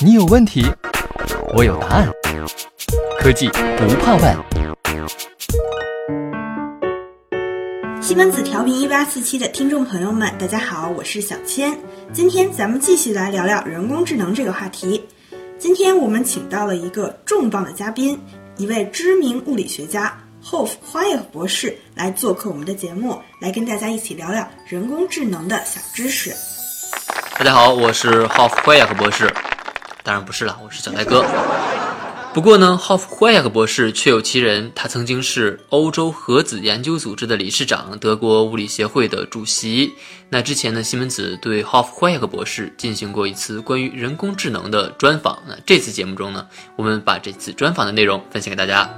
你有问题，我有答案。科技不怕问。西门子调频一八四七的听众朋友们，大家好，我是小千。今天咱们继续来聊聊人工智能这个话题。今天我们请到了一个重磅的嘉宾，一位知名物理学家 Hof 花叶博士来做客我们的节目，来跟大家一起聊聊人工智能的小知识。大家好，我是 Hof 花叶博士。当然不是了，我是小戴哥。不过呢，Hof 花叶博士确有其人，他曾经是欧洲核子研究组织的理事长，德国物理协会的主席。那之前呢，西门子对 Hof 花叶博士进行过一次关于人工智能的专访。那这次节目中呢，我们把这次专访的内容分享给大家。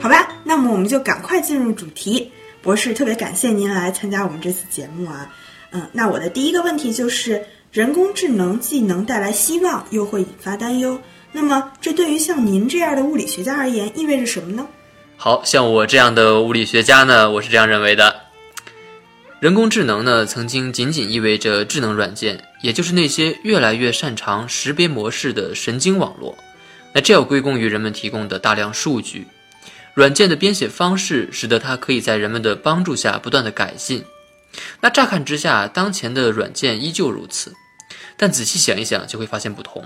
好吧，那么我们就赶快进入主题。博士，特别感谢您来参加我们这次节目啊。嗯，那我的第一个问题就是。人工智能既能带来希望，又会引发担忧。那么，这对于像您这样的物理学家而言，意味着什么呢？好像我这样的物理学家呢，我是这样认为的：人工智能呢，曾经仅仅意味着智能软件，也就是那些越来越擅长识别模式的神经网络。那这要归功于人们提供的大量数据。软件的编写方式，使得它可以在人们的帮助下不断的改进。那乍看之下，当前的软件依旧如此。但仔细想一想，就会发现不同。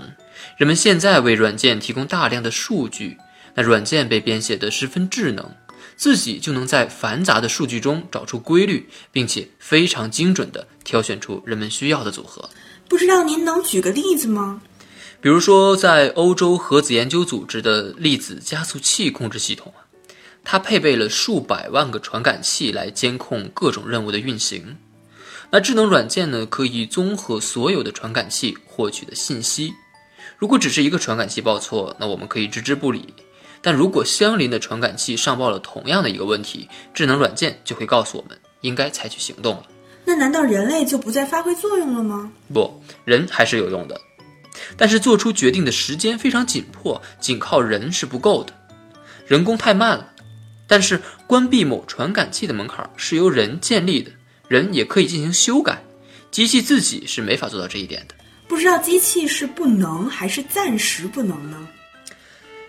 人们现在为软件提供大量的数据，那软件被编写得十分智能，自己就能在繁杂的数据中找出规律，并且非常精准地挑选出人们需要的组合。不知道您能举个例子吗？比如说，在欧洲核子研究组织的粒子加速器控制系统啊，它配备了数百万个传感器来监控各种任务的运行。那智能软件呢，可以综合所有的传感器获取的信息。如果只是一个传感器报错，那我们可以置之不理；但如果相邻的传感器上报了同样的一个问题，智能软件就会告诉我们应该采取行动了。那难道人类就不再发挥作用了吗？不，人还是有用的，但是做出决定的时间非常紧迫，仅靠人是不够的，人工太慢了。但是关闭某传感器的门槛是由人建立的。人也可以进行修改，机器自己是没法做到这一点的。不知道机器是不能还是暂时不能呢？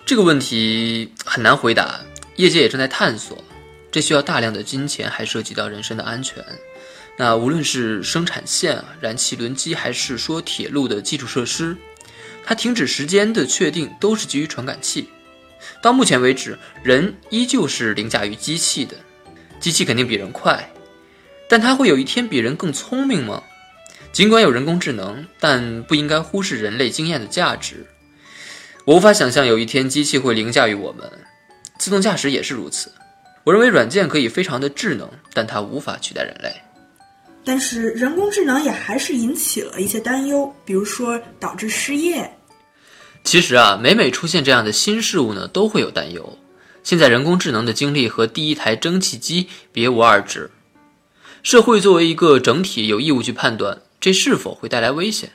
这个问题很难回答，业界也正在探索。这需要大量的金钱，还涉及到人身的安全。那无论是生产线啊、燃气轮机，还是说铁路的基础设施，它停止时间的确定都是基于传感器。到目前为止，人依旧是凌驾于机器的，机器肯定比人快。但它会有一天比人更聪明吗？尽管有人工智能，但不应该忽视人类经验的价值。我无法想象有一天机器会凌驾于我们，自动驾驶也是如此。我认为软件可以非常的智能，但它无法取代人类。但是人工智能也还是引起了一些担忧，比如说导致失业。其实啊，每每出现这样的新事物呢，都会有担忧。现在人工智能的经历和第一台蒸汽机别无二致。社会作为一个整体，有义务去判断这是否会带来危险，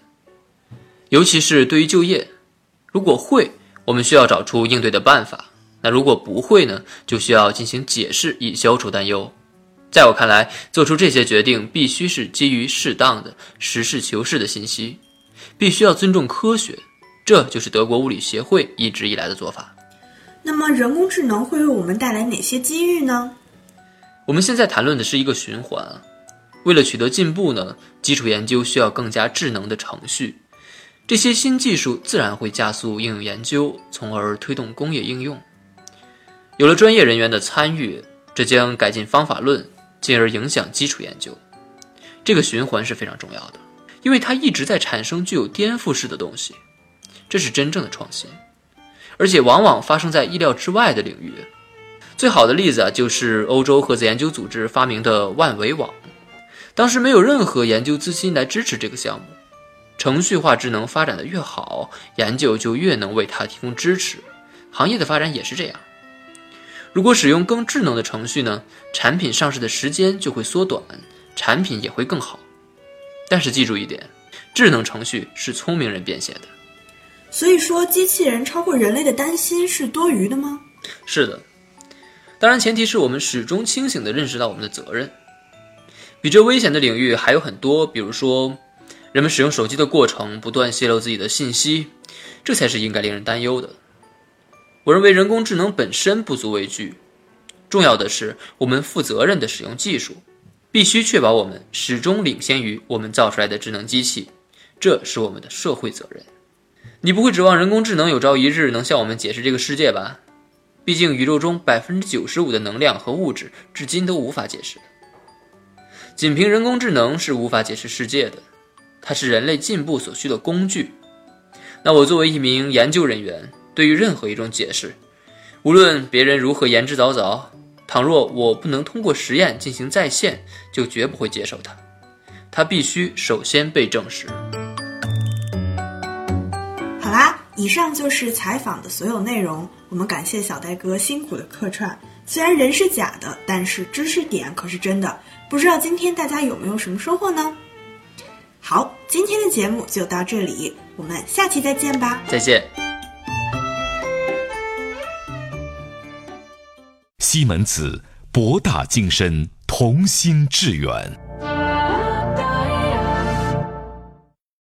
尤其是对于就业。如果会，我们需要找出应对的办法；那如果不会呢，就需要进行解释以消除担忧。在我看来，做出这些决定必须是基于适当的、实事求是的信息，必须要尊重科学。这就是德国物理协会一直以来的做法。那么，人工智能会为我们带来哪些机遇呢？我们现在谈论的是一个循环。为了取得进步呢，基础研究需要更加智能的程序，这些新技术自然会加速应用研究，从而推动工业应用。有了专业人员的参与，这将改进方法论，进而影响基础研究。这个循环是非常重要的，因为它一直在产生具有颠覆式的东西，这是真正的创新，而且往往发生在意料之外的领域。最好的例子啊，就是欧洲核子研究组织发明的万维网。当时没有任何研究资金来支持这个项目。程序化智能发展的越好，研究就越能为它提供支持。行业的发展也是这样。如果使用更智能的程序呢，产品上市的时间就会缩短，产品也会更好。但是记住一点，智能程序是聪明人编写的。所以说，机器人超过人类的担心是多余的吗？是的。当然，前提是我们始终清醒地认识到我们的责任。比这危险的领域还有很多，比如说，人们使用手机的过程不断泄露自己的信息，这才是应该令人担忧的。我认为人工智能本身不足为惧，重要的是我们负责任的使用技术，必须确保我们始终领先于我们造出来的智能机器，这是我们的社会责任。你不会指望人工智能有朝一日能向我们解释这个世界吧？毕竟宇宙中百分之九十五的能量和物质至今都无法解释，仅凭人工智能是无法解释世界的，它是人类进步所需的工具。那我作为一名研究人员。对于任何一种解释，无论别人如何言之凿凿，倘若我不能通过实验进行再现，就绝不会接受它。它必须首先被证实。以上就是采访的所有内容。我们感谢小戴哥辛苦的客串。虽然人是假的，但是知识点可是真的。不知道今天大家有没有什么收获呢？好，今天的节目就到这里，我们下期再见吧。再见。西门子，博大精深，同心致远。